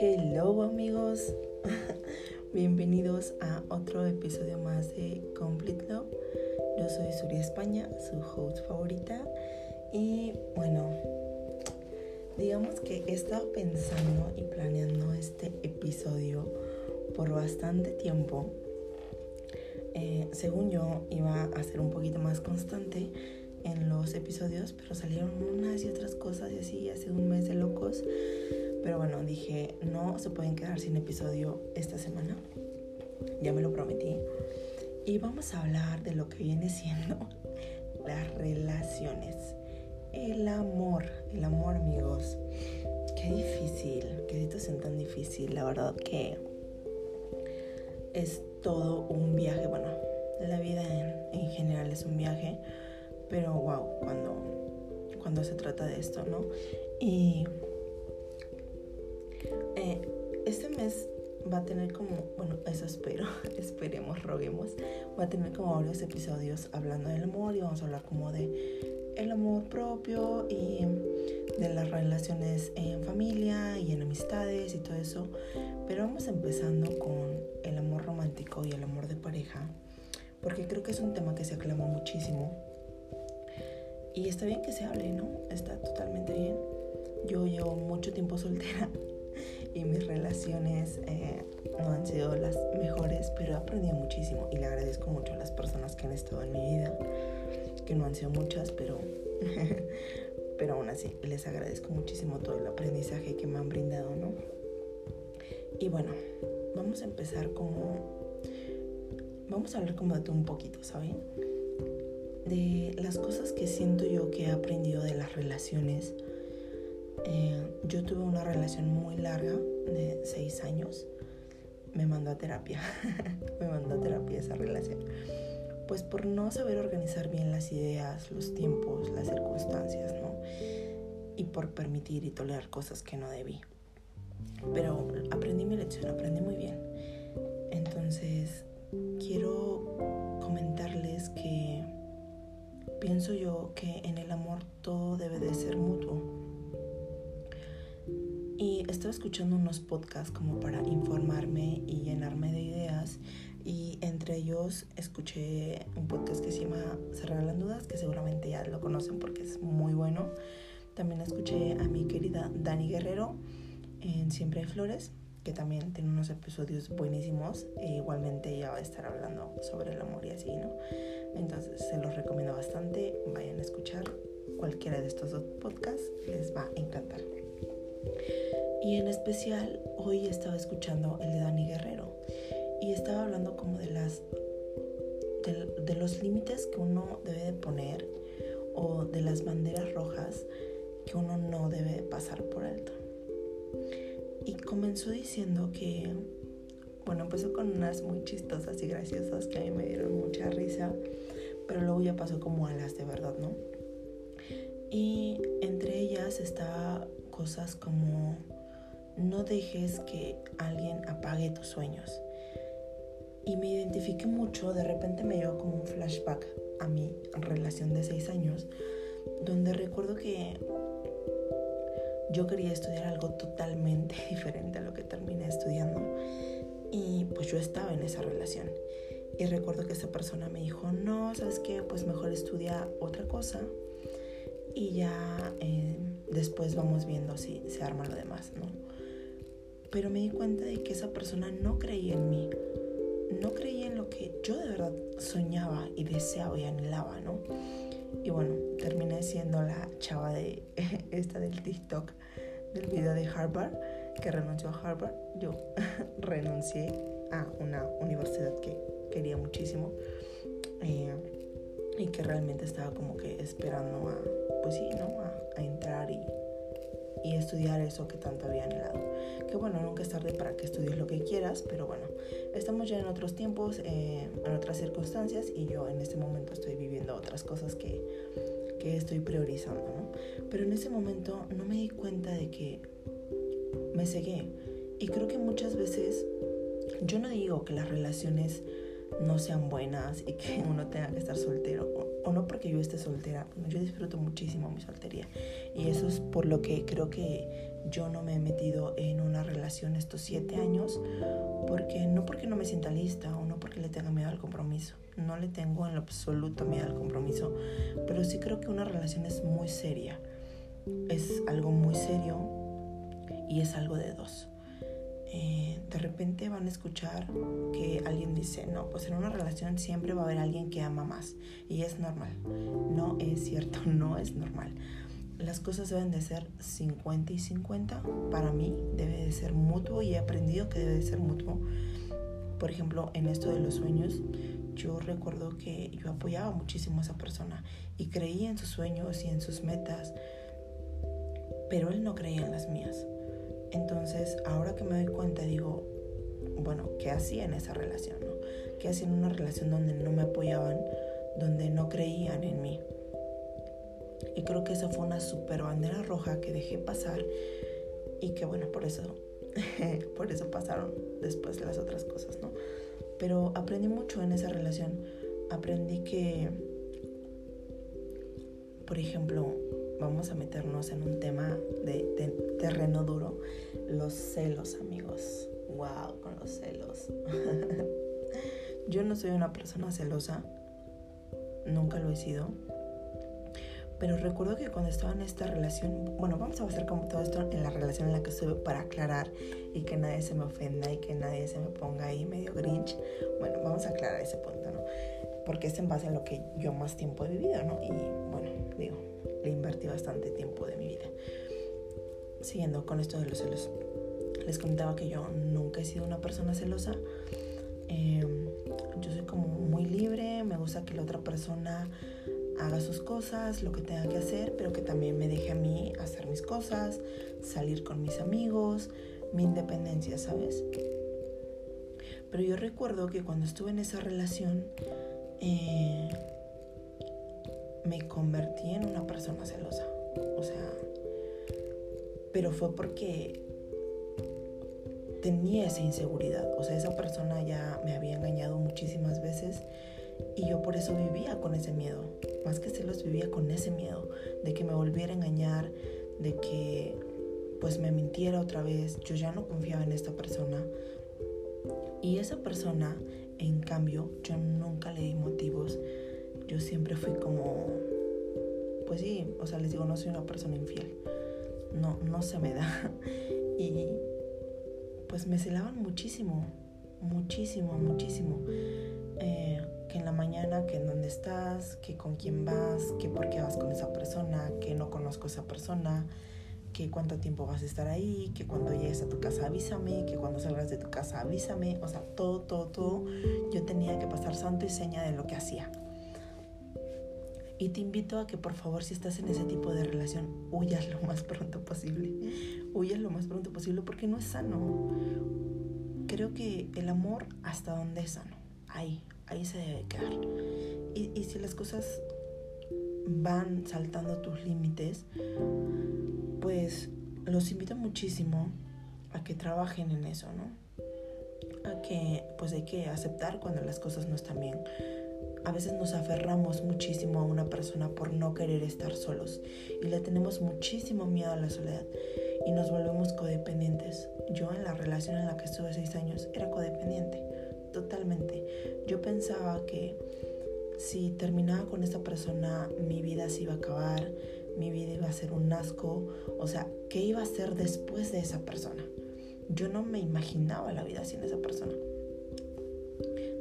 Hello amigos, bienvenidos a otro episodio más de Complete Love. Yo soy Suri España, su host favorita. Y bueno, digamos que he estado pensando y planeando este episodio por bastante tiempo. Eh, según yo iba a ser un poquito más constante en los episodios, pero salieron unas y otras cosas y así, hace un mes de locos. Pero bueno, dije, no se pueden quedar sin episodio esta semana. Ya me lo prometí. Y vamos a hablar de lo que viene siendo las relaciones. El amor, el amor amigos. Qué difícil, qué situación tan difícil. La verdad que es todo un viaje. Bueno, la vida en, general es un viaje. Pero wow, cuando, cuando se trata de esto, ¿no? Y eh, este mes va a tener como, bueno, eso espero, esperemos, roguemos, va a tener como varios episodios hablando del amor y vamos a hablar como de el amor propio y de las relaciones en familia y en amistades y todo eso. Pero vamos empezando con el amor romántico y el amor de pareja, porque creo que es un tema que se aclama muchísimo. Y está bien que se hable, ¿no? Está totalmente bien. Yo llevo mucho tiempo soltera y mis relaciones eh, no han sido las mejores, pero he aprendido muchísimo y le agradezco mucho a las personas que han estado en mi vida, que no han sido muchas, pero, pero aún así les agradezco muchísimo todo el aprendizaje que me han brindado, ¿no? Y bueno, vamos a empezar como... Vamos a hablar como de todo un poquito, ¿saben? De las cosas que siento yo que he aprendido de las relaciones eh, yo tuve una relación muy larga de seis años. Me mandó a terapia. me mandó a terapia esa relación. Pues por no saber organizar bien las ideas, los tiempos, las circunstancias, ¿no? Y por permitir y tolerar cosas que no debí. Pero aprendí mi lección, aprendí muy bien. Entonces, quiero comentarles que pienso yo que en el amor todo debe de ser mutuo y estaba escuchando unos podcasts como para informarme y llenarme de ideas. Y entre ellos escuché un podcast que se llama Cerrar las Dudas, que seguramente ya lo conocen porque es muy bueno. También escuché a mi querida Dani Guerrero en Siempre hay Flores, que también tiene unos episodios buenísimos. E igualmente ella va a estar hablando sobre el amor y así, ¿no? Entonces se los recomiendo bastante. Vayan a escuchar cualquiera de estos dos podcasts, les va a encantar. Y en especial hoy estaba escuchando el de Dani Guerrero y estaba hablando como de las de, los límites que uno debe de poner o de las banderas rojas que uno no debe pasar por alto. Y comenzó diciendo que, bueno, empezó con unas muy chistosas y graciosas que a mí me dieron mucha risa, pero luego ya pasó como a las de verdad, ¿no? Y entre ellas estaba cosas como no dejes que alguien apague tus sueños. Y me identifiqué mucho, de repente me llevó como un flashback a mi relación de seis años, donde recuerdo que yo quería estudiar algo totalmente diferente a lo que terminé estudiando. Y pues yo estaba en esa relación. Y recuerdo que esa persona me dijo, no, ¿sabes qué? Pues mejor estudia otra cosa y ya eh, después vamos viendo si se arma lo demás, ¿no? Pero me di cuenta de que esa persona no creía en mí, no creía en lo que yo de verdad soñaba y deseaba y anhelaba, ¿no? Y bueno, terminé siendo la chava de esta del TikTok, del video de Harvard, que renunció a Harvard. Yo renuncié a una universidad que quería muchísimo eh, y que realmente estaba como que esperando a pues sí, ¿no? A, entrar y, estudiar eso que tanto había anhelado. Que bueno, nunca es tarde para que estudies lo que quieras, pero bueno, estamos ya en otros tiempos, eh, en otras circunstancias y yo en este momento estoy viviendo otras cosas que, que estoy priorizando, ¿no? Pero en ese momento no me di cuenta de que me cegué. Y creo que muchas veces, yo no digo que las relaciones no sean buenas y que uno tenga que estar soltero o no porque yo esté soltera, yo disfruto muchísimo mi soltería. Y eso es por lo que creo que yo no me he metido en una relación estos siete años, porque no porque no me sienta lista o no porque le tenga miedo al compromiso, no le tengo en lo absoluto miedo al compromiso, pero sí creo que una relación es muy seria, es algo muy serio y es algo de dos. Eh, de repente van a escuchar que alguien dice, no, pues en una relación siempre va a haber alguien que ama más y es normal. No es cierto, no es normal las cosas deben de ser 50 y 50. Para mí debe de ser mutuo y he aprendido que debe de ser mutuo. Por ejemplo, en esto de los sueños, yo recuerdo que yo apoyaba muchísimo a esa persona y creía en sus sueños y en sus metas, pero él no creía en las mías. Entonces, ahora que me doy cuenta, digo, bueno, ¿qué hacía en esa relación? No? ¿Qué hacía en una relación donde no me apoyaban, donde no creían en mí? Y creo que esa fue una super bandera roja que dejé pasar y que bueno, por eso, por eso pasaron después las otras cosas, ¿no? Pero aprendí mucho en esa relación. Aprendí que, por ejemplo, vamos a meternos en un tema de, terreno duro, los celos, amigos. Wow, con los celos. Yo no soy una persona celosa, nunca lo he sido pero recuerdo que cuando estaba en esta relación, bueno, vamos a hacer como todo esto en la relación en la que estuve para aclarar y que nadie se me ofenda y que nadie se me ponga ahí medio grinch. Bueno, vamos a aclarar ese punto, ¿no? Porque es en base a lo que yo más tiempo he vivido, ¿no? Y bueno, digo, le invertí bastante tiempo de mi vida. Siguiendo con esto de los celos, les comentaba que yo nunca he sido una persona celosa. Em, yo soy como muy libre, me gusta que la otra persona haga sus cosas, lo que tenga que hacer, pero que también me deje a mí hacer mis cosas, salir con mis amigos, mi independencia, ¿sabes? Pero yo recuerdo que cuando estuve en esa relación, eh, me convertí en una persona celosa. O sea, pero fue porque tenía esa inseguridad. O sea, esa persona ya me había engañado muchísimas veces y yo por eso vivía con ese miedo. Más que celos vivía con ese miedo de que me volviera a engañar, de que pues me mintiera otra vez. Yo ya no confiaba en esta persona. Y esa persona, en cambio, yo nunca le di motivos. Yo siempre fui como, pues sí, o sea, les digo, no soy una persona infiel. No, no se me da. Y pues me celaban muchísimo, muchísimo, muchísimo. Eh, que en la mañana, que en dónde estás, que con quién vas, que por qué vas con esa persona, que no conozco a esa persona, que cuánto tiempo vas a estar ahí, que cuando llegues a tu casa avísame, que cuando salgas de tu casa avísame, o sea, todo, todo, todo, yo tenía que pasar santo y seña de lo que hacía. Y te invito a que por favor si estás en ese tipo de relación, huyas lo más pronto posible. Huyas lo más pronto posible porque no es sano. Creo que el amor hasta donde es sano. Ahí, ahí se debe quedar. Y, y si las cosas van saltando tus límites, pues los invito muchísimo a que trabajen en eso, ¿no? A que pues hay que aceptar cuando las cosas no están bien. A veces nos aferramos muchísimo a una persona por no querer estar solos y le tenemos muchísimo miedo a la soledad y nos volvemos codependientes. Yo en la relación en la que estuve seis años era codependiente totalmente. Yo pensaba que si terminaba con esta persona, mi vida se iba a acabar, mi vida iba a ser un asco, o sea, ¿qué iba a ser después de esa persona? Yo no me imaginaba la vida sin esa persona.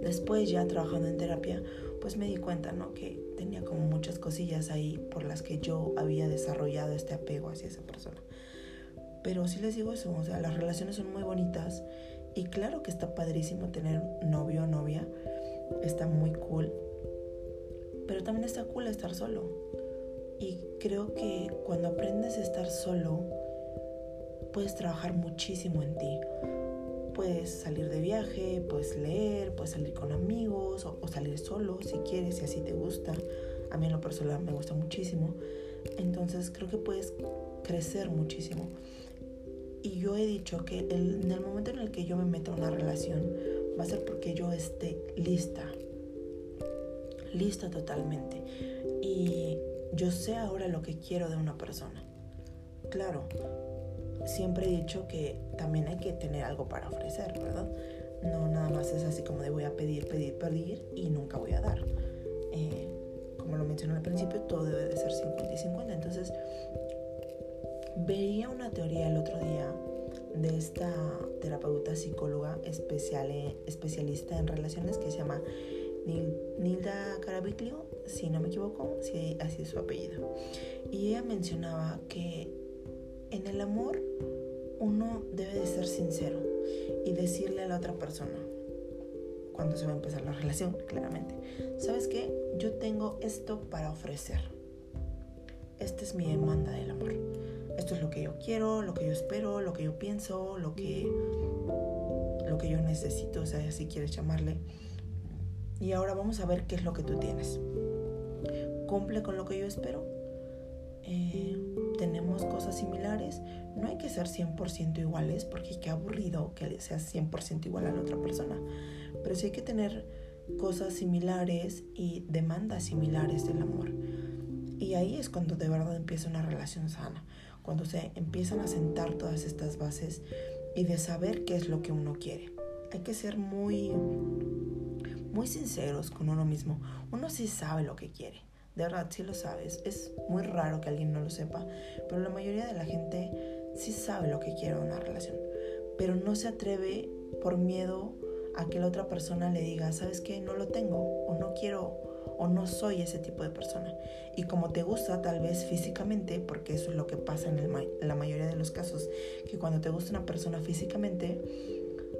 Después ya trabajando en terapia, pues me di cuenta, ¿no? Que tenía como muchas cosillas ahí por las que yo había desarrollado este apego hacia esa persona. Pero sí les digo eso, o sea, las relaciones son muy bonitas y claro que está padrísimo tener novio o novia, está muy cool, pero también está cool estar solo. Y creo que cuando aprendes a estar solo, puedes trabajar muchísimo en ti. Puedes salir de viaje, puedes leer, puedes salir con amigos o, salir solo si quieres, si así te gusta. A mí en lo personal me gusta muchísimo. Entonces creo que puedes crecer muchísimo. Y yo he dicho que en el momento en el que yo me meta a una relación va a ser porque yo esté lista. lista totalmente. Y yo sé ahora lo que quiero de una persona. Claro, siempre he dicho que también hay que tener algo para ofrecer, ¿verdad? No nada más es así como de voy a pedir, pedir, pedir y nunca voy a dar. Eh, como lo mencioné al principio, todo debe de ser 50 y 50. Entonces, veía una teoría el otro día de esta terapeuta psicóloga especial, especialista en relaciones que se llama Nilda Carabiglio, si no me equivoco, si así es su apellido. Y ella mencionaba que en el amor uno debe de ser sincero y decirle a la otra persona cuando se va a empezar la relación, claramente. ¿Sabes qué? Yo tengo esto para ofrecer. Esta es mi demanda del amor. Esto es lo que yo quiero, lo que yo espero, lo que yo pienso, lo que lo que yo necesito, o sea, si quieres llamarle. Y ahora vamos a ver qué es lo que tú tienes. ¿Cumple con lo que yo espero? Eh, tenemos cosas similares. No hay que ser 100% iguales porque qué aburrido que seas 100% igual a la otra persona. Pero sí hay que tener cosas similares y demandas similares del amor. Y ahí es cuando de verdad empieza una relación sana. Cuando se empiezan a sentar todas estas bases y de saber qué es lo que uno quiere. Hay que ser muy muy sinceros con uno mismo. Uno sí sabe lo que quiere. De verdad, sí lo sabes. Es muy raro que alguien no lo sepa. Pero la mayoría de la gente sí sabe lo que quiere una relación. Pero no se atreve por miedo a que la otra persona le diga, ¿sabes qué? No lo tengo. O no quiero. O no soy ese tipo de persona. Y como te gusta tal vez físicamente, porque eso es lo que pasa en, en la mayoría de los casos, que cuando te gusta una persona físicamente,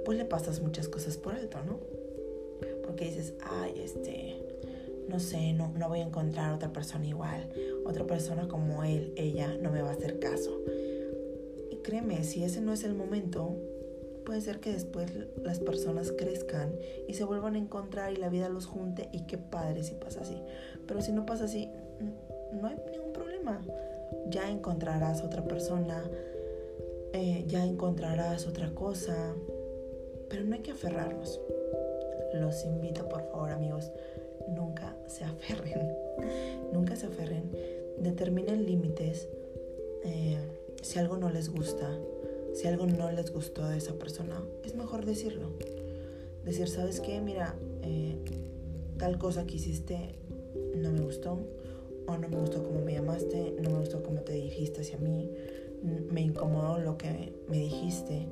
pues le pasas muchas cosas por alto, ¿no? porque dices, ay, este, no sé, no, no voy a encontrar otra persona igual, otra persona como él, ella, no me va a hacer caso. Y créeme, si ese no es el momento, puede ser que después las personas crezcan y se vuelvan a encontrar y la vida los junte y qué padre si pasa así. Pero si no pasa así, no hay ningún problema. Ya encontrarás otra persona, eh, ya encontrarás otra cosa, pero no hay que aferrarnos los invito por favor amigos, nunca se aferren, nunca se aferren, determinen límites, eh, si algo no les gusta, si algo no les gustó de esa persona, es mejor decirlo. Decir, ¿sabes qué? Mira, eh, tal cosa que hiciste no me gustó, o no me gustó cómo me llamaste, no me gustó cómo te dijiste hacia mí, me incomodó lo que me dijiste,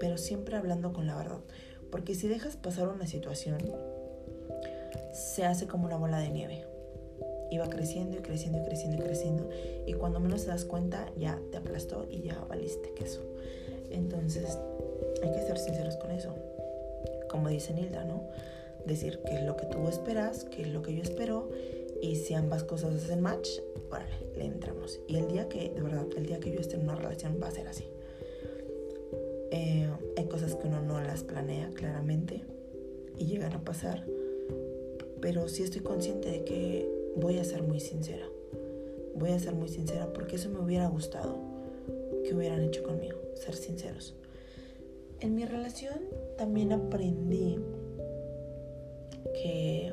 pero siempre hablando con la verdad. Porque si dejas pasar una situación, se hace como una bola de nieve. Y va creciendo y creciendo y creciendo y creciendo. Y cuando menos te das cuenta, ya te aplastó y ya valiste queso. Entonces, hay que ser sinceros con eso. Como dice Nilda, ¿no? Decir qué es lo que tú esperas, qué es lo que yo espero. Y si ambas cosas hacen match, órale, le entramos. Y el día que, de verdad, el día que yo esté en una relación va a ser así. Eh, hay cosas que uno no las planea claramente y llegan a pasar, pero sí estoy consciente de que voy a ser muy sincera. Voy a ser muy sincera porque eso me hubiera gustado que hubieran hecho conmigo, ser sinceros. En mi relación también aprendí que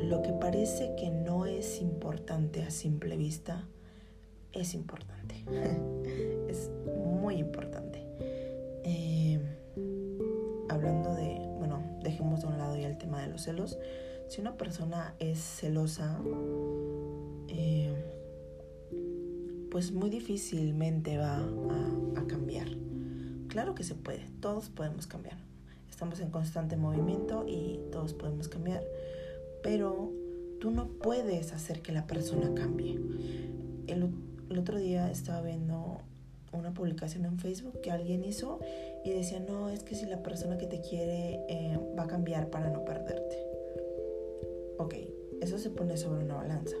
lo que parece que no es importante a simple vista es importante. es muy importante. Eh, hablando de, dejemos de un lado ya el tema de los celos. Si una persona es celosa, eh, pues muy difícilmente va a, a cambiar. Claro que se puede, todos podemos cambiar. Estamos en constante movimiento y todos podemos cambiar. Pero tú no puedes hacer que la persona cambie. El, el otro día estaba viendo una publicación en Facebook que alguien hizo y decía, no, es que si la persona que te quiere eh, va a cambiar para no perderte. Ok, eso se pone sobre una balanza.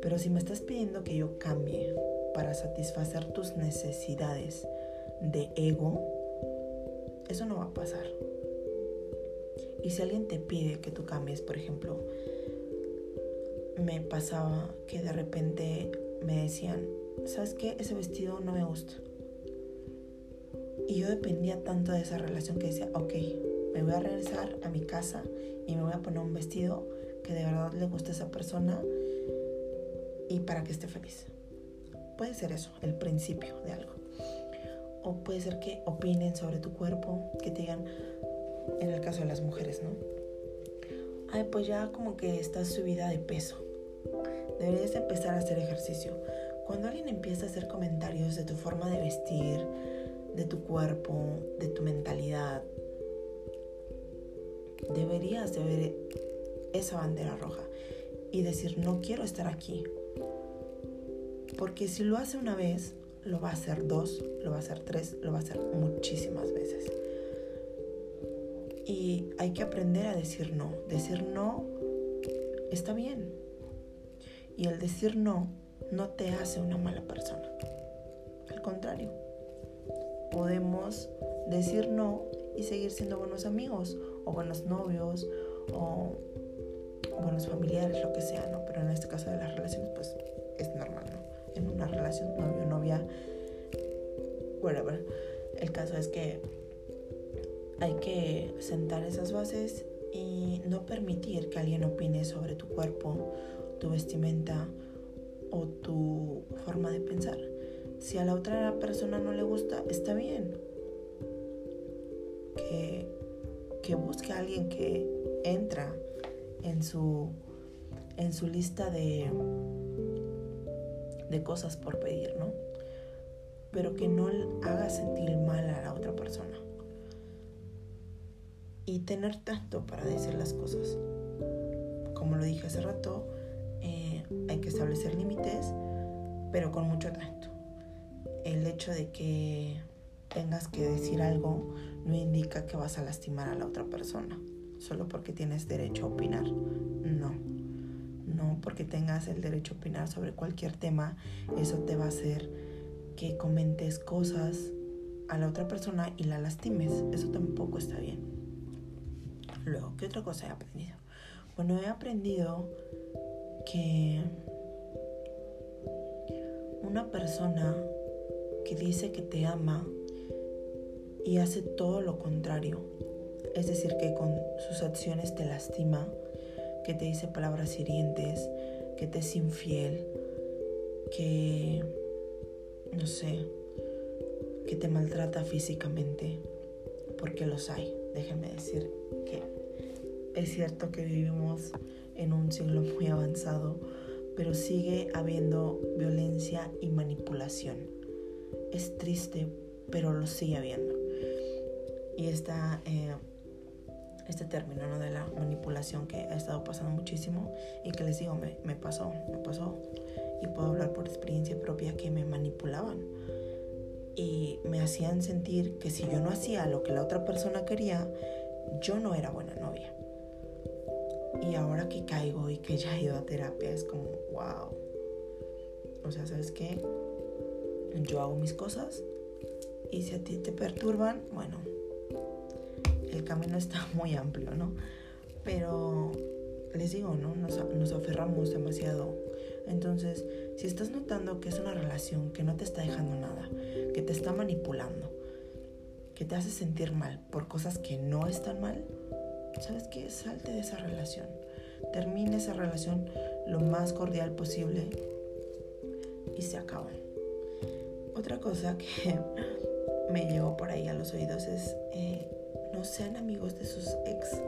Pero si me estás pidiendo que yo cambie para satisfacer tus necesidades de ego, eso no va a pasar. Y si alguien te pide que tú cambies, por ejemplo, me pasaba que de repente me decían, ¿sabes qué? Ese vestido no me gusta. Y yo dependía tanto de esa relación que decía, ok, me voy a regresar a mi casa y me voy a poner un vestido que de verdad le guste a esa persona y para que esté feliz. Puede ser eso, el principio de algo. O puede ser que opinen sobre tu cuerpo, que te digan, en el caso de las mujeres, ¿no? Ay, pues ya como que estás subida de peso. Deberías empezar a hacer ejercicio. Cuando alguien empieza a hacer comentarios de tu forma de vestir, de tu cuerpo, de tu mentalidad, deberías de ver esa bandera roja y decir, no quiero estar aquí. Porque si lo hace una vez, lo va a hacer dos, lo va a hacer tres, lo va a hacer muchísimas veces. Y hay que aprender a decir no. Decir no está bien. Y el decir no no te hace una mala persona. Al contrario, podemos decir no y seguir siendo buenos amigos o buenos novios o buenos familiares, lo que sea, ¿no? Pero en este caso de las relaciones, pues es normal, ¿no? En una relación novio, novia, whatever. El caso es que hay que sentar esas bases y no permitir que alguien opine sobre tu cuerpo, tu vestimenta o tu forma de pensar. Si a la otra persona no le gusta, está bien. Que, que busque a alguien que entra en su, en su lista de, de cosas por pedir, ¿no? Pero que no haga sentir mal a la otra persona. Y tener tacto para decir las cosas. Como lo dije hace rato, eh, hay que establecer límites, pero con mucho tacto. El hecho de que tengas que decir algo no indica que vas a lastimar a la otra persona solo porque tienes derecho a opinar. No, no porque tengas el derecho a opinar sobre cualquier tema, eso te va a hacer que comentes cosas a la otra persona y la lastimes. Eso tampoco está bien. Luego, ¿qué otra cosa he aprendido? Bueno, he aprendido que una persona que dice que te ama y hace todo lo contrario es decir, que con sus acciones te lastima, que te dice palabras hirientes, que te es infiel, que, no sé, que te maltrata físicamente, porque los hay. Déjenme decir que es cierto que vivimos en un siglo muy avanzado, pero sigue habiendo violencia y manipulación. Es triste, pero lo sigue habiendo. Y esta eh, este término ¿no? de la manipulación que ha estado pasando muchísimo y que les digo, me, me pasó, me pasó. Y puedo hablar por experiencia propia que me manipulaban y me hacían sentir que si yo no hacía lo que la otra persona quería, yo no era buena novia. Y ahora que caigo y que ya he ido a terapia, es como, wow. O sea, ¿sabes qué? Yo hago mis cosas y si a ti te perturban, bueno, el camino está muy amplio, ¿no? Pero les digo, ¿no? Nos, aferramos demasiado. Entonces, si estás notando que es una relación que no te está dejando nada, que te está manipulando, que te hace sentir mal por cosas que no están mal, ¿sabes qué? Salte de esa relación. Termine esa relación lo más cordial posible y se acaba. Otra cosa que me llegó por ahí a los oídos es eh, no sean amigos de sus ex.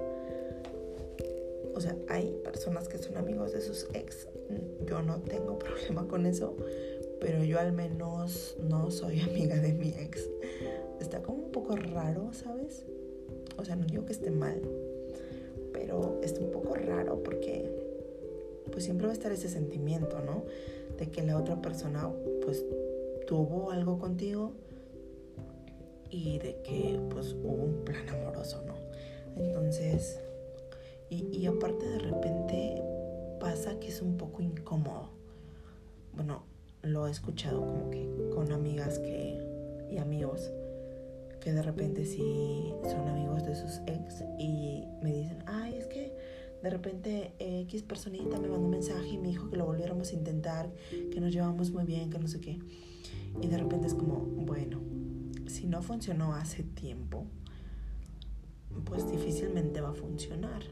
O sea, hay personas que son amigos de sus ex. Yo no tengo problema con eso, pero yo al menos no soy amiga de mi ex. Está como un poco raro, ¿sabes? O sea, no digo que esté mal, pero está un poco raro porque pues siempre va a estar ese sentimiento, ¿no? De que la otra persona pues tuvo algo contigo y de que pues hubo un plan amoroso, ¿no? Entonces, y, y aparte de repente pasa que es un poco incómodo. Bueno, lo he escuchado como que con amigas que y amigos que de repente sí son amigos de sus ex y me dicen, ay, es que de repente X personita me mandó un mensaje y me dijo que lo volviéramos a intentar, que nos llevamos muy bien, que no sé qué. Y de repente es como, bueno, si no funcionó hace tiempo, pues difícilmente va a funcionar.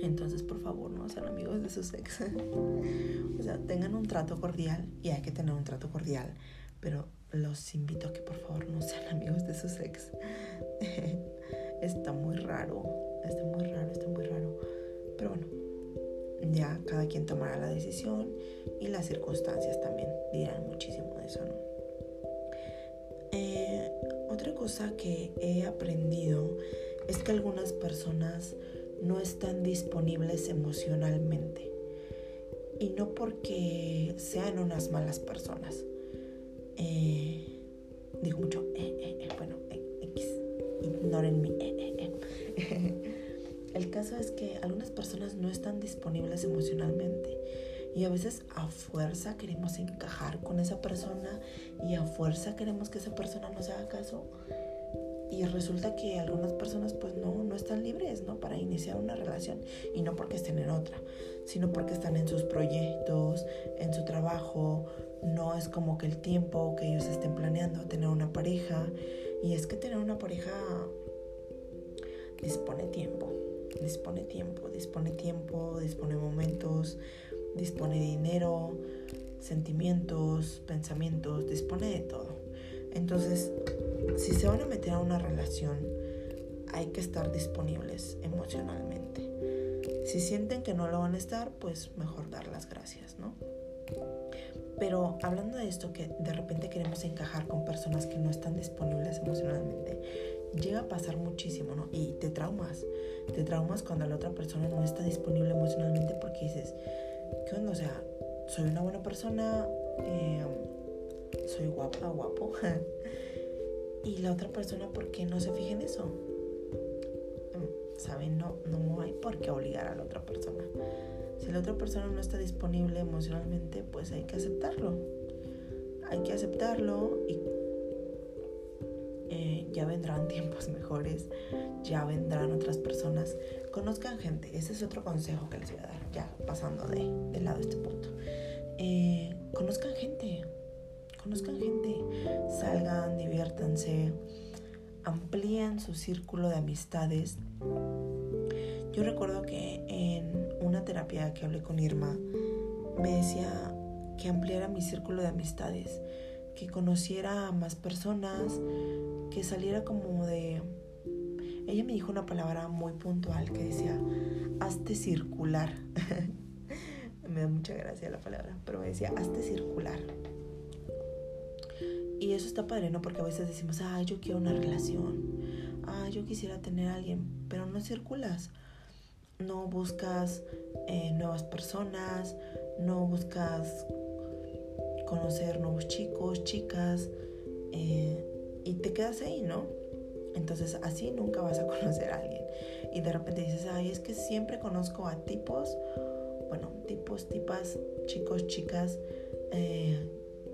Entonces, por favor, no sean amigos de su ex. o sea, tengan un trato cordial y hay que tener un trato cordial, pero los invito a que por favor no sean amigos de sus ex. está muy raro, está muy raro, está muy raro. Pero bueno, ya cada quien tomará la decisión y las circunstancias también dirán muchísimo de eso, ¿no? Eh, otra cosa que he aprendido es que algunas personas no están disponibles emocionalmente. Y no porque sean unas malas personas. Eh, digo mucho, eh, eh, bueno, X. El caso es que algunas personas no están disponibles emocionalmente y a veces a fuerza queremos encajar con esa persona y a fuerza queremos que esa persona nos haga caso y resulta que algunas personas pues no, no están libres, ¿no? Para iniciar una relación y no porque estén en otra, sino porque están en sus proyectos, en su trabajo, no es como que el tiempo que ellos estén planeando tener una pareja y es que tener una pareja dispone tiempo, dispone tiempo, dispone tiempo, dispone momentos, dispone dinero, sentimientos, pensamientos, dispone de todo. Entonces, si se van a meter a una relación, hay que estar disponibles emocionalmente. Si sienten que no lo van a estar, pues mejor dar las gracias, ¿no? Pero hablando de esto, que de repente queremos encajar con personas que no están disponibles emocionalmente, llega a pasar muchísimo, ¿no? Y te traumas. Te traumas cuando la otra persona no está disponible emocionalmente porque dices, ¿qué onda? O sea, soy una buena persona, eh, soy guapa, guapo. y la otra persona, ¿por qué no se fija en eso? ¿Saben? No, no hay por qué obligar a la otra persona. Si la otra persona no está disponible emocionalmente, pues hay que aceptarlo. Hay que aceptarlo y vendrán tiempos mejores, ya vendrán otras personas. Conozcan gente, ese es otro consejo que les voy a dar, ya pasando de, de lado este punto. Eh, conozcan gente, conozcan gente, salgan, diviértanse, amplíen su círculo de amistades. Yo recuerdo que en una terapia que hablé con Irma, me decía que ampliara mi círculo de amistades, que conociera a más personas, que saliera como de... Ella me dijo una palabra muy puntual que decía, hazte circular. me da mucha gracia la palabra, pero me decía, hazte circular. Y eso está padre, ¿no? Porque a veces decimos, ah, yo quiero una relación, ah, yo quisiera tener a alguien, pero no circulas. No buscas eh, nuevas personas, no buscas conocer nuevos chicos, chicas, eh, y te quedas ahí, ¿no? Entonces así nunca vas a conocer a alguien. Y de repente dices, ay, es que siempre conozco a tipos, bueno, tipos, tipas, chicos, chicas, eh,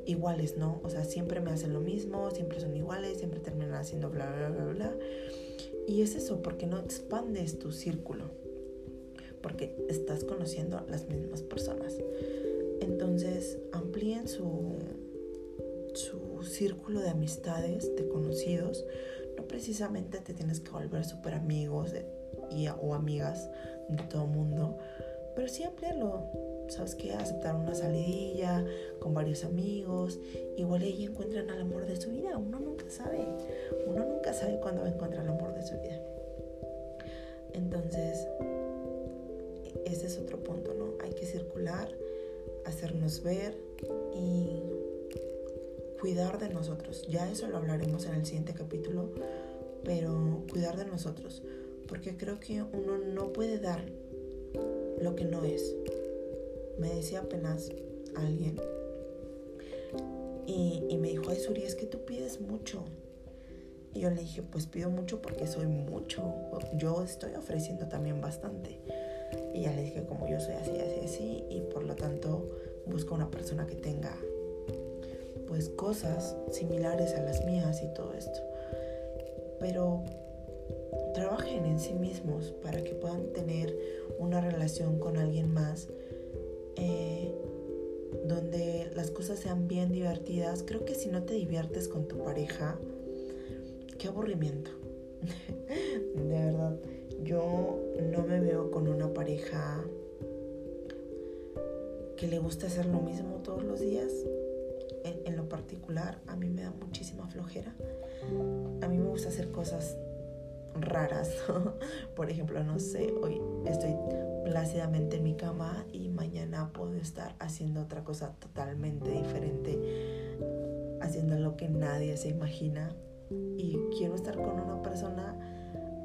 iguales, ¿no? O sea, siempre me hacen lo mismo, siempre son iguales, siempre terminan haciendo bla, bla, bla, bla. Y es eso, porque no expandes tu círculo, porque estás conociendo a las mismas personas. Entonces, amplíen su, su círculo de amistades, de conocidos. No precisamente te tienes que volver súper amigos o amigas de todo mundo, pero sí ampliarlo ¿sabes qué? Aceptar una salidilla con varios amigos. Igual ahí encuentran al amor de su vida. Uno nunca sabe. Uno nunca sabe cuándo va a encontrar el amor de su vida. Entonces, ese es otro punto, ¿no? Hay que circular, hacernos ver y cuidar de nosotros. Ya eso lo hablaremos en el siguiente capítulo, pero cuidar de nosotros. Porque creo que uno no puede dar lo que no es me decía apenas alguien y, me dijo, ay Suri, es que tú pides mucho. Y yo le dije, pues pido mucho porque soy mucho. Yo estoy ofreciendo también bastante. Y ya le dije, como yo soy así, así, así, y por lo tanto busco una persona que tenga pues cosas similares a las mías y todo esto. Pero trabajen en sí mismos para que puedan tener una relación con alguien más eh, donde las cosas sean bien divertidas. Creo que si no te diviertes con tu pareja, qué aburrimiento. de verdad, yo no me veo con una pareja que le gusta hacer lo mismo todos los días. En, lo particular, a mí me da muchísima flojera. A mí me gusta hacer cosas raras. Por ejemplo, no sé, hoy estoy plácidamente en mi cama y mañana puedo estar haciendo otra cosa totalmente diferente, haciendo lo que nadie se imagina. Y quiero estar con una persona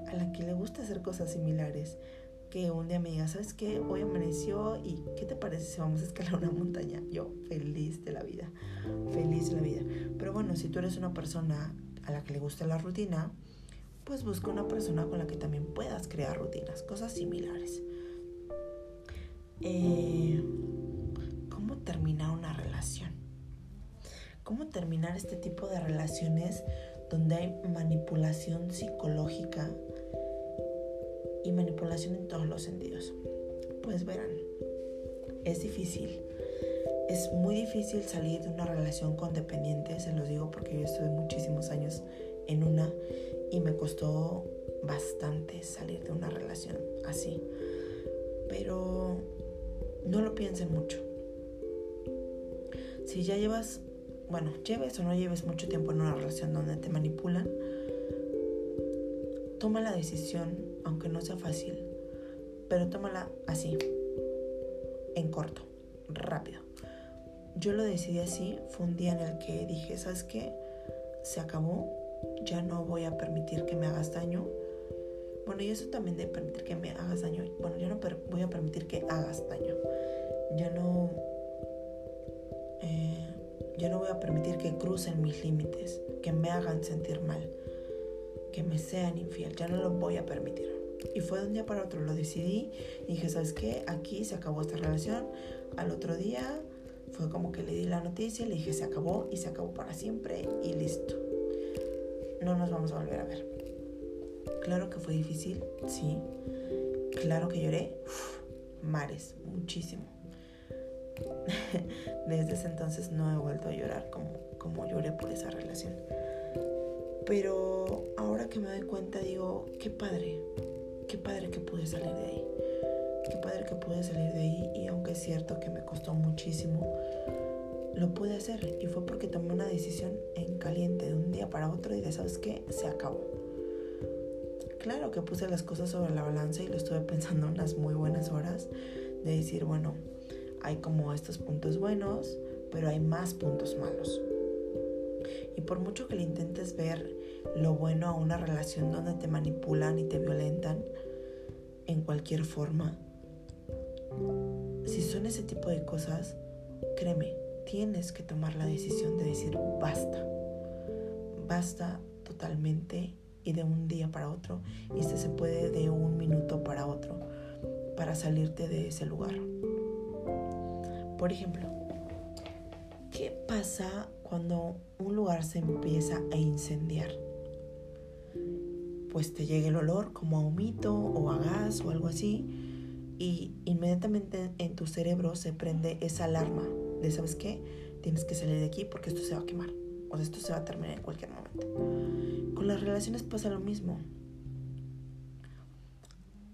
a la que le gusta hacer cosas similares que un día me diga, ¿sabes qué? Hoy amaneció y ¿qué te parece si vamos a escalar una montaña? Yo feliz de la vida, feliz de la vida. Pero bueno, si tú eres una persona a la que le gusta la rutina, pues busca una persona con la que también puedas crear rutinas, cosas similares. Eh, ¿Cómo terminar una relación? ¿Cómo terminar este tipo de relaciones donde hay manipulación psicológica? Y manipulación en todos los sentidos. Pues verán, es difícil. Es muy difícil salir de una relación con dependientes, se los digo porque yo estuve muchísimos años en una y me costó bastante salir de una relación así. Pero no lo piensen mucho. Si ya llevas, bueno, lleves o no lleves mucho tiempo en una relación donde te manipulan, toma la decisión, aunque no sea fácil, pero tómala así, en corto, rápido. Yo lo decidí así, fue un día en el que dije, ¿sabes qué? Se acabó, ya no voy a permitir que me hagas daño. Bueno, y eso también de permitir que me hagas daño. Bueno, yo no voy a permitir que hagas daño. Ya no... Eh, no voy a permitir que crucen mis límites, que me hagan sentir mal que me sean infiel, ya no lo voy a permitir. Y fue de un día para otro, lo decidí dije, ¿sabes qué? Aquí se acabó esta relación. Al otro día fue como que le di la noticia, le dije, se acabó y se acabó para siempre y listo. No nos vamos a volver a ver. Claro que fue difícil, sí. Claro que lloré, mares, muchísimo. Desde ese entonces no he vuelto a llorar como, como lloré por esa relación. Pero ahora que me doy cuenta digo, qué padre, qué padre que pude salir de ahí. Qué padre que pude salir de ahí y aunque es cierto que me costó muchísimo, lo pude hacer y fue porque tomé una decisión en caliente de un día para otro y de, ¿sabes qué? Se acabó. Claro que puse las cosas sobre la balanza y lo estuve pensando unas muy buenas horas de decir, bueno, hay como estos puntos buenos, pero hay más puntos malos. Y por mucho que le intentes ver lo bueno a una relación donde te manipulan y te violentan en cualquier forma, si son ese tipo de cosas, créeme, tienes que tomar la decisión de decir basta. Basta totalmente y de un día para otro. Y este se puede de un minuto para otro para salirte de ese lugar. Por ejemplo, ¿qué pasa cuando un lugar se empieza a incendiar. Pues te llega el olor como a humito o a gas o algo así y inmediatamente en tu cerebro se prende esa alarma de, ¿sabes qué? Tienes que salir de aquí porque esto se va a quemar o esto se va a terminar en cualquier momento. Con las relaciones pasa lo mismo.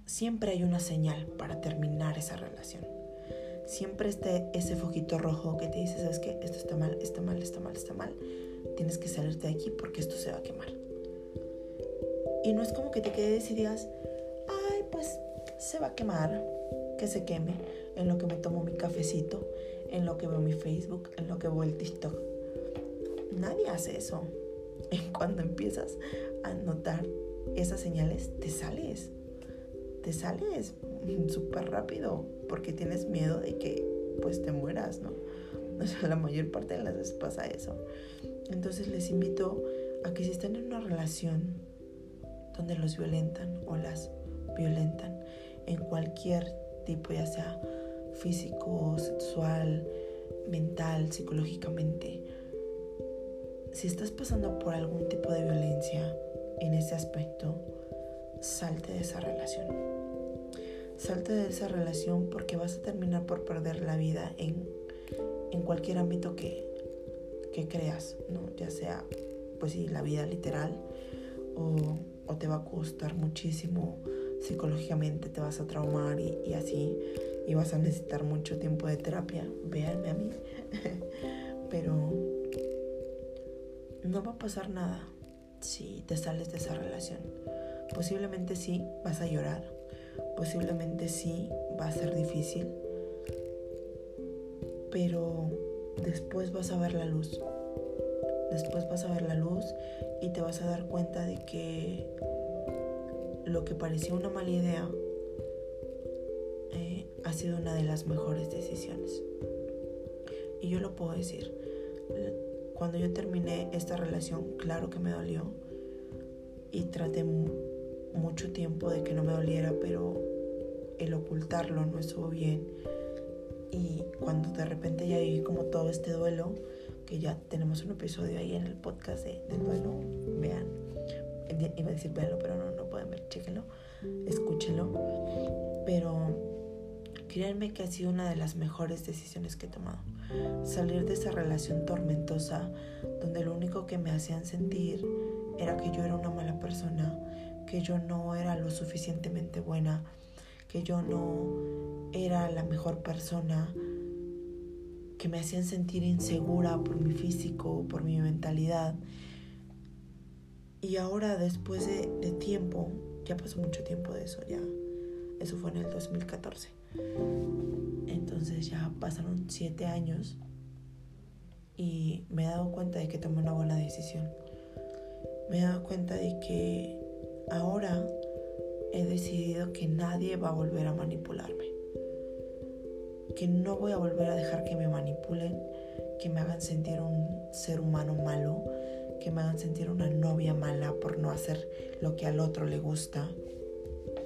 Siempre hay una señal para terminar esa relación siempre esté ese foquito rojo que te dice, ¿sabes qué? Esto está mal, está mal, está mal, está mal. Tienes que salirte de aquí porque esto se va a quemar. Y no es como que te quedes y digas, ay, pues se va a quemar, que se queme, en lo que me tomo mi cafecito, en lo que veo mi Facebook, en lo que veo el TikTok. Nadie hace eso. Y cuando empiezas a notar esas señales, te sales. Te sales súper rápido porque tienes miedo de que pues te mueras, ¿no? O la mayor parte de las veces pasa eso. Entonces les invito a que si están en una relación donde los violentan o las violentan en cualquier tipo, ya sea físico, sexual, mental, psicológicamente, si estás pasando por algún tipo de violencia en ese aspecto, salte de esa relación Salte de esa relación porque vas a terminar por perder la vida en, cualquier ámbito que, creas, ¿no? Ya sea, pues sí, la vida literal o, o te va a costar muchísimo psicológicamente, te vas a traumar y, y así, y vas a necesitar mucho tiempo de terapia, véanme a mí, pero no va a pasar nada si te sales de esa relación. Posiblemente sí vas a llorar, posiblemente sí va a ser difícil, pero después vas a ver la luz. Después vas a ver la luz y te vas a dar cuenta de que lo que parecía una mala idea eh, ha sido una de las mejores decisiones. Y yo lo puedo decir. Cuando yo terminé esta relación, claro que me dolió. Y traté mucho tiempo de que no me doliera, pero el ocultarlo no estuvo bien. Y cuando de repente ya viví como todo este duelo, que ya tenemos un episodio ahí en el podcast de, del duelo, vean. Iba a decir véanlo, pero no, no pueden ver, chéquenlo, escúchenlo. Pero créanme que ha sido una de las mejores decisiones que he tomado. Salir de esa relación tormentosa donde lo único que me hacían sentir era que yo era una mala persona, que yo no era lo suficientemente buena, que yo no era la mejor persona, que me hacían sentir insegura por mi físico, por mi mentalidad. Y ahora, después de, de tiempo, ya pasó mucho tiempo de eso, ya. Eso fue en el 2014. Entonces ya pasaron siete años y me he dado cuenta de que tomé una buena decisión. Me he dado cuenta de que ahora he decidido que nadie va a volver a manipularme. Que no voy a volver a dejar que me manipulen, que me hagan sentir un ser humano malo, que me hagan sentir una novia mala por no hacer lo que al otro le gusta.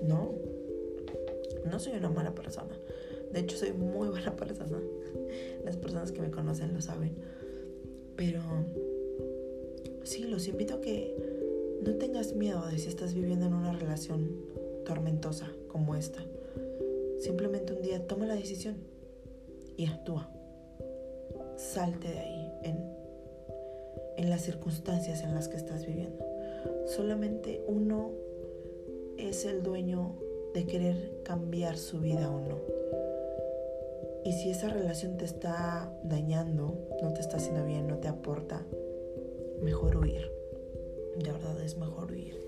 No, no soy una mala persona. De hecho, soy muy buena persona. Las personas que me conocen lo saben. Pero sí, los invito a que no tengas miedo de si estás viviendo en una relación tormentosa como esta. Simplemente un día toma la decisión y actúa. Salte de ahí en, en las circunstancias en las que estás viviendo. Solamente uno es el dueño de querer cambiar su vida o no. Y si esa relación te está dañando, no te está haciendo bien, no te aporta, mejor huir. De verdad es mejor huir.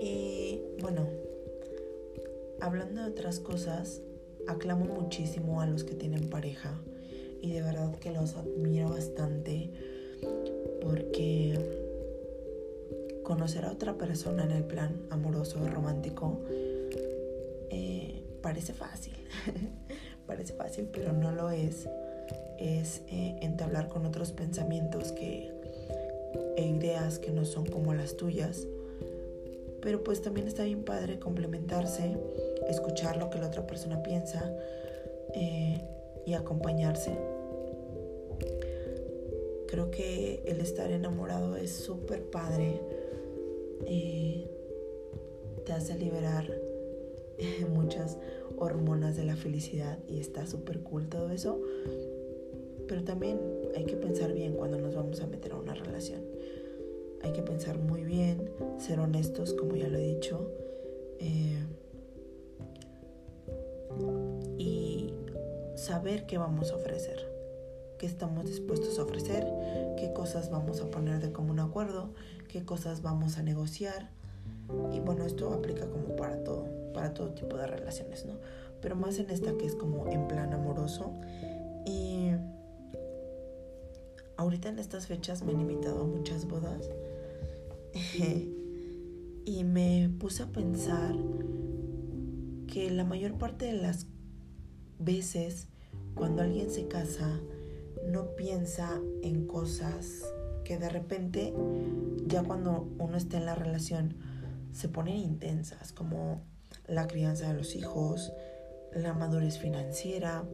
Y bueno, hablando de otras cosas, aclamo muchísimo a los que tienen pareja y de verdad que los admiro bastante porque conocer a otra persona en el plan amoroso, romántico, parece fácil, parece fácil, pero no lo es. Es eh, entablar con otros pensamientos que, e ideas que no son como las tuyas. Pero pues también está bien padre complementarse, escuchar lo que la otra persona piensa eh, y acompañarse. Creo que el estar enamorado es súper padre y te hace liberar muchas hormonas de la felicidad y está súper cool todo eso. Pero también hay que pensar bien cuando nos vamos a meter a una relación. Hay que pensar muy bien, ser honestos, como ya lo he dicho. Eh, y saber qué vamos a ofrecer, qué estamos dispuestos a ofrecer, qué cosas vamos a poner de común acuerdo, qué cosas vamos a negociar. Y bueno, esto aplica como para todo para todo tipo de relaciones, ¿no? Pero más en esta que es como en plan amoroso. Y ahorita en estas fechas me han invitado a muchas bodas. y me puse a pensar que la mayor parte de las veces cuando alguien se casa no piensa en cosas que de repente ya cuando uno está en la relación se ponen intensas, como la crianza de los hijos, la madurez financiera,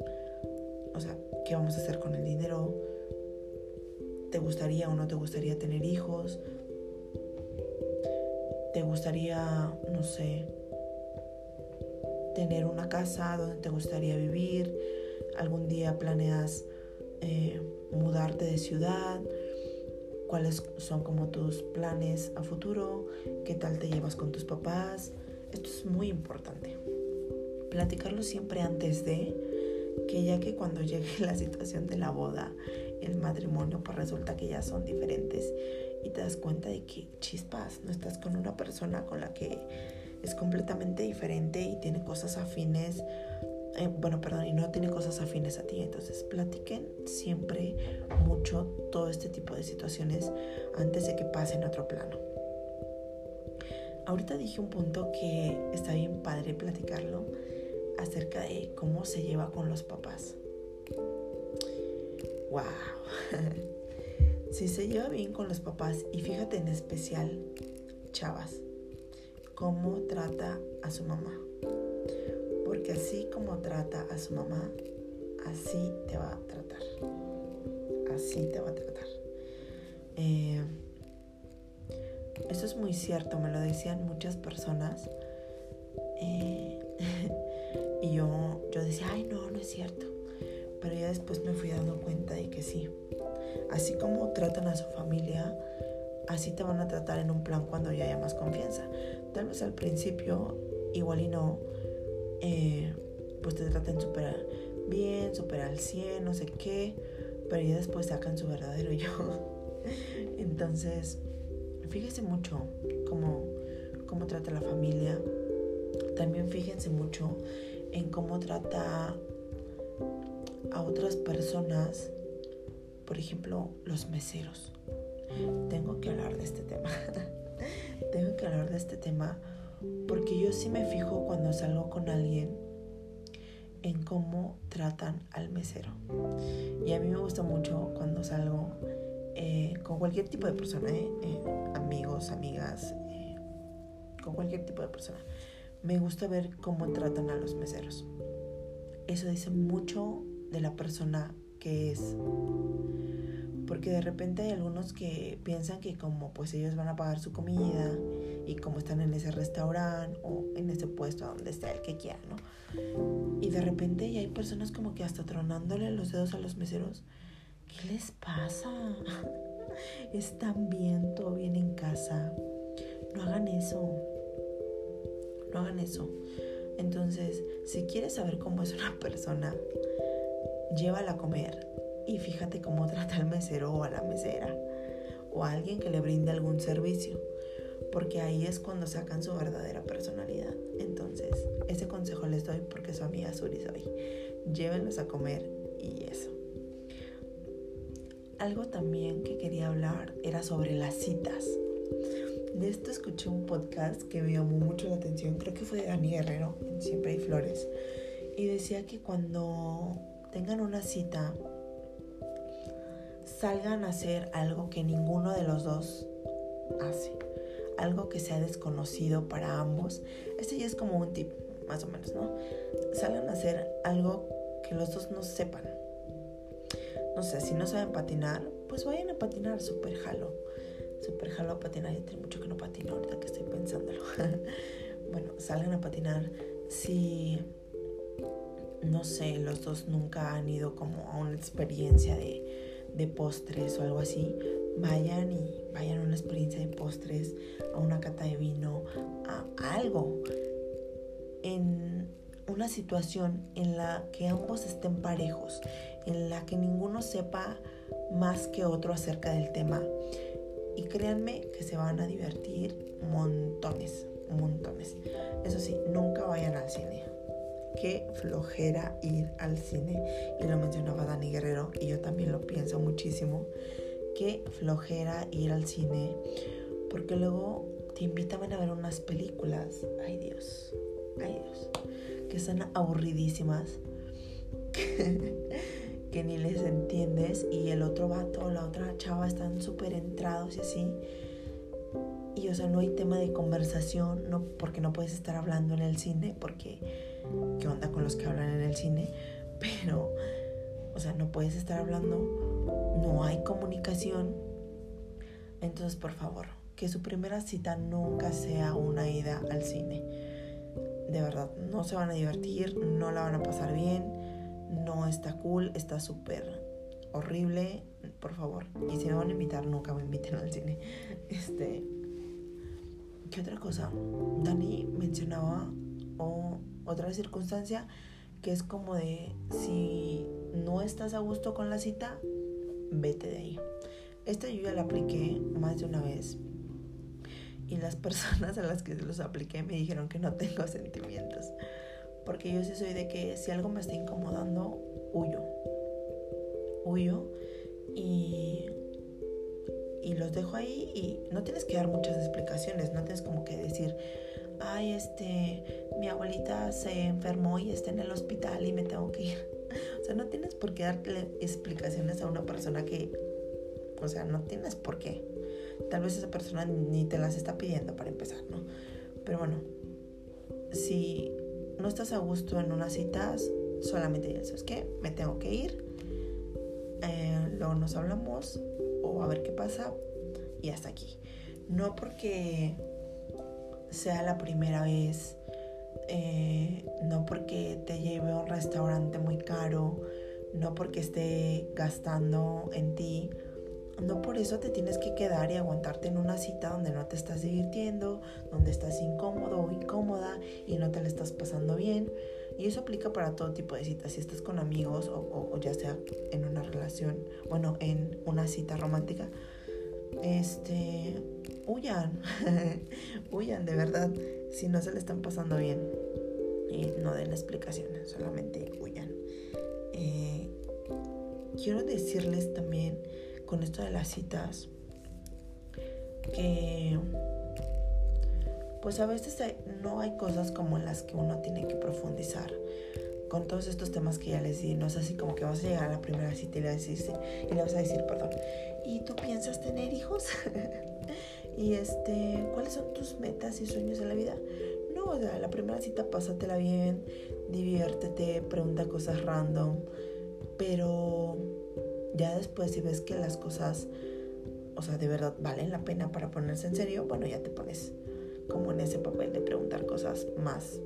o sea, qué vamos a hacer con el dinero, te gustaría o no te gustaría tener hijos, te gustaría, no sé, tener una casa donde te gustaría vivir, algún día planeas eh, mudarte de ciudad, cuáles son como tus planes a futuro, qué tal te llevas con tus papás. Esto es muy importante. Platicarlo siempre antes de que ya que cuando llegue la situación de la boda, el matrimonio, pues resulta que ya son diferentes y te das cuenta de que chispas, no estás con una persona con la que es completamente diferente y tiene cosas afines, eh, bueno, perdón, y no tiene cosas afines a ti. Entonces, platiquen siempre mucho todo este tipo de situaciones antes de que pasen a otro plano. Ahorita dije un punto que está bien padre platicarlo acerca de cómo se lleva con los papás. ¡Wow! si se lleva bien con los papás, y fíjate en especial, chavas, cómo trata a su mamá. Porque así como trata a su mamá, así te va a tratar. Así te va a tratar. Eh, eso es muy cierto, me lo decían muchas personas. Eh, y yo, yo decía, ay, no, no es cierto. Pero ya después me fui dando cuenta de que sí. Así como tratan a su familia, así te van a tratar en un plan cuando ya haya más confianza. Tal vez al principio, igual y no, eh, pues te traten súper bien, súper al 100, no sé qué, pero ya después sacan su verdadero yo. Entonces, fíjese mucho cómo, cómo trata la familia. También fíjense mucho en cómo trata a otras personas, por ejemplo, los meseros. Tengo que hablar de este tema. Tengo que hablar de este tema porque yo sí me fijo cuando salgo con alguien en cómo tratan al mesero. Y a mí me gusta mucho cuando salgo eh, con cualquier tipo de persona, eh, eh, amigos, amigas, con cualquier tipo de persona. Me gusta ver cómo tratan a los meseros. Eso dice mucho de la persona que es. Porque de repente hay algunos que piensan que como pues ellos van a pagar su comida y como están en ese restaurante o en ese puesto donde está el que quiera, ¿no? Y de repente hay personas como que hasta tronándole los dedos a los meseros. ¿Qué les pasa? Están bien, todo bien en casa. No hagan eso. No hagan eso. Entonces, si quieres saber cómo es una persona, llévala a comer y fíjate cómo trata al mesero o a la mesera o a alguien que le brinde algún servicio, porque ahí es cuando sacan su verdadera personalidad. Entonces, ese consejo les doy porque su amiga Suri soy. Llévenlos a comer y eso. Algo también que quería hablar era sobre las citas. De esto escuché un podcast que me llamó mucho la atención, creo que fue de Dani Guerrero, Siempre hay Flores, y decía que cuando tengan una cita, salgan a hacer algo que ninguno de los dos hace, algo que sea desconocido para ambos. Este ya es como un tip, más o menos, ¿no? Salgan a hacer algo que los dos no sepan. No sé, si no saben patinar, pues vayan a patinar, super jalo. Super jalo a patinar, ya tiene mucho que no patino ahorita que estoy pensándolo. bueno, salgan a patinar. Si no sé, los dos nunca han ido como a una experiencia de de postres o algo así, vayan y vayan a una experiencia de postres, a una cata de vino, a, algo. En una situación en la que ambos estén parejos, en la que ninguno sepa más que otro acerca del tema. Y créanme que se van a divertir montones, montones. Eso sí, nunca vayan al cine qué flojera ir al cine. Y lo mencionaba Dani Guerrero y yo también lo pienso muchísimo. Qué flojera ir al cine. Porque luego te invitaban a ver unas películas. Ay Dios, ay Dios. Que son aburridísimas. que ni les entiendes. Y el otro vato o la otra chava están súper entrados y así. Y o sea, no hay tema de conversación, no, porque no puedes estar hablando en el cine, porque qué onda con los que hablan en el cine, pero, o sea, no puedes estar hablando, no hay comunicación. Entonces, por favor, que su primera cita nunca sea una ida al cine. De verdad, no se van a divertir, no la van a pasar bien, no está cool, está súper horrible por favor. Y si me van a invitar, nunca me inviten al cine. Este. ¿Qué otra cosa? Dani mencionaba o otra circunstancia que es como de si no estás a gusto con la cita, vete de ahí. Esta yo ya la apliqué más de una vez y las personas a las que los apliqué me dijeron que no tengo sentimientos. Porque yo sí soy de que si algo me está incomodando, huyo. Huyo y, y los dejo ahí y no tienes que dar muchas explicaciones, no tienes como que decir, ay, este, mi abuelita se enfermó y está en el hospital y me tengo que ir. O sea, no tienes por qué darle explicaciones a una persona que, o sea, no tienes por qué. Tal vez esa persona ni te las está pidiendo para empezar, ¿no? Pero bueno, si no estás a gusto en unas citas, solamente dices, ¿sabes qué? Me tengo que ir. Eh, luego nos hablamos o a ver qué pasa y hasta aquí. No porque sea la primera vez, eh, no porque te lleve a un restaurante muy caro, no porque esté gastando en ti, no por eso te tienes que quedar y aguantarte en una cita donde no te estás divirtiendo, donde estás incómodo o incómoda y no te la estás pasando bien. Y eso aplica para todo tipo de citas. Si estás con amigos o, o ya sea en una relación, bueno, en una cita romántica, este, huyan, huyan de verdad, si no se le están pasando bien. Y no den explicaciones, solamente huyan. Eh, quiero decirles también con esto de las citas que pues a veces no hay cosas como las que uno tiene que profundizar con todos estos temas que ya les di, no es así como que vas a llegar a la primera cita y le, y le vas a decir, perdón, ¿y tú piensas tener hijos? y este, ¿cuáles son tus metas y sueños en la vida? No, o sea, la primera cita pásatela bien, diviértete, pregunta cosas random, pero ya después si ves que las cosas, o sea, de verdad valen la pena para ponerse en serio, bueno, ya te pones como en ese papel de preguntar cosas más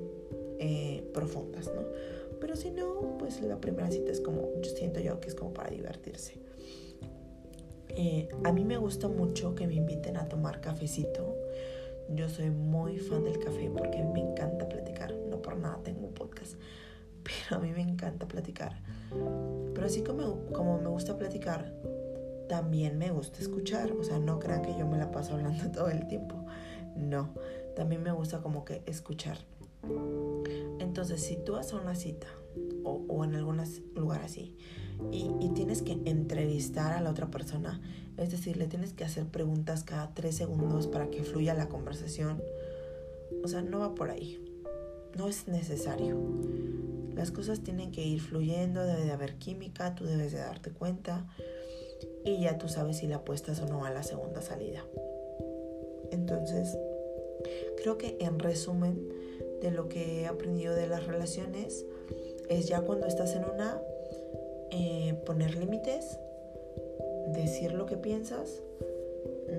eh, profundas, ¿no? Pero si no, pues la primera cita es como, yo siento yo que es como para divertirse. Eh, a mí me gusta mucho que me inviten a tomar cafecito. Yo soy muy fan del café porque me encanta platicar. No por nada tengo un podcast, pero a mí me encanta platicar. Pero así como, como me gusta platicar, también me gusta escuchar. O sea, no crean que yo me la paso hablando todo el tiempo. No, también me gusta como que escuchar. Entonces, si tú vas a una cita o, en algún lugar así y, y, tienes que entrevistar a la otra persona, es decir, le tienes que hacer preguntas cada tres segundos para que fluya la conversación, o sea, no va por ahí. No es necesario. Las cosas tienen que ir fluyendo, debe de haber química, tú debes de darte cuenta y ya tú sabes si le apuestas o no a la segunda salida. Entonces, creo que en resumen de lo que he aprendido de las relaciones es ya cuando estás en una, eh, poner límites, decir lo que piensas,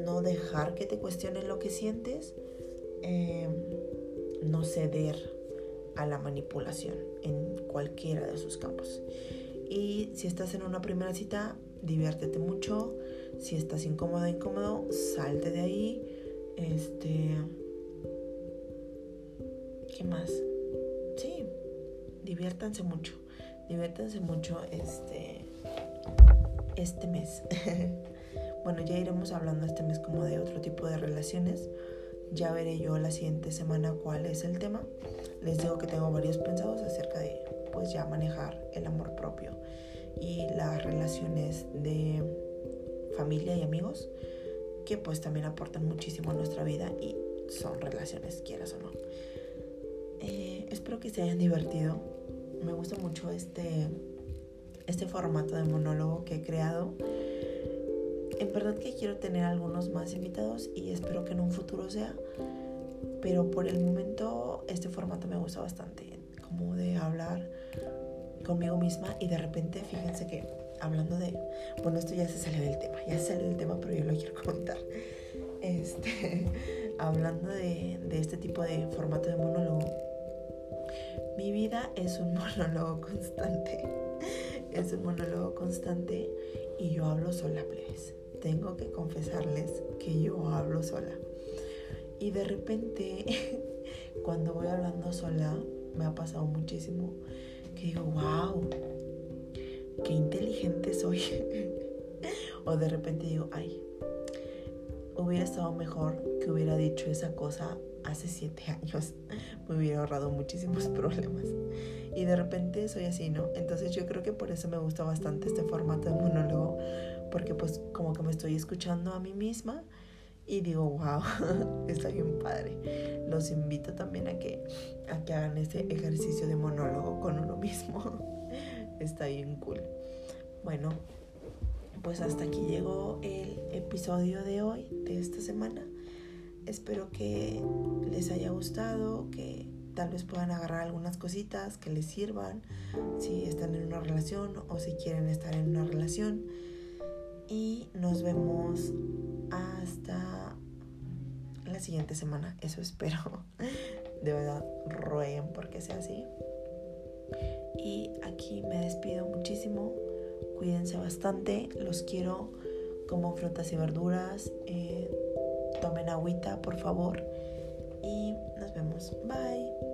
no dejar que te cuestionen lo que sientes, eh, no ceder a la manipulación en cualquiera de sus campos. Y si estás en una primera cita, diviértete mucho. Si estás incómodo, incómodo, salte de ahí. Este. ¿Qué más? Sí, diviértanse mucho. Diviértanse mucho este. Este mes. bueno, ya iremos hablando este mes como de otro tipo de relaciones. Ya veré yo la siguiente semana cuál es el tema. Les digo que tengo varios pensados acerca de pues ya manejar el amor propio y las relaciones de familia y amigos que pues también aportan muchísimo a nuestra vida y son relaciones, quieras o no. Eh, espero que se hayan divertido. Me gusta mucho este, este formato de monólogo que he creado. En verdad que quiero tener algunos más invitados y espero que en un futuro sea. Pero por el momento este formato me gusta bastante. Como de hablar conmigo misma y de repente fíjense que hablando de... Bueno, esto ya se salió del tema. Ya se salió del tema pero yo lo quiero contar. Este, hablando de, de este tipo de formato de monólogo. Mi vida es un monólogo constante. Es un monólogo constante y yo hablo sola, plebes. Tengo que confesarles que yo hablo sola. Y de repente, cuando voy hablando sola, me ha pasado muchísimo que digo, wow, qué inteligente soy. o de repente digo, ay, hubiera estado mejor que hubiera dicho esa cosa hace siete años. Me hubiera ahorrado muchísimos problemas. Y de repente soy así, ¿no? Entonces yo creo que por eso me gusta bastante este formato de monólogo, porque pues como que me estoy escuchando a mí misma y digo, wow, está bien padre. Los invito también a que, a que hagan ese ejercicio de monólogo con uno mismo. está bien cool. Bueno, pues hasta aquí llegó el episodio de hoy, de esta semana. Espero que les haya gustado, que tal vez puedan agarrar algunas cositas que les sirvan si están en una relación o si quieren estar en una relación. Y nos vemos hasta la siguiente semana. Eso espero. De verdad, rueguen porque sea así. Y aquí me despido muchísimo. Cuídense bastante. Los quiero como frutas y verduras. Eh, tomen agüita, por favor. Y nos vemos. Bye.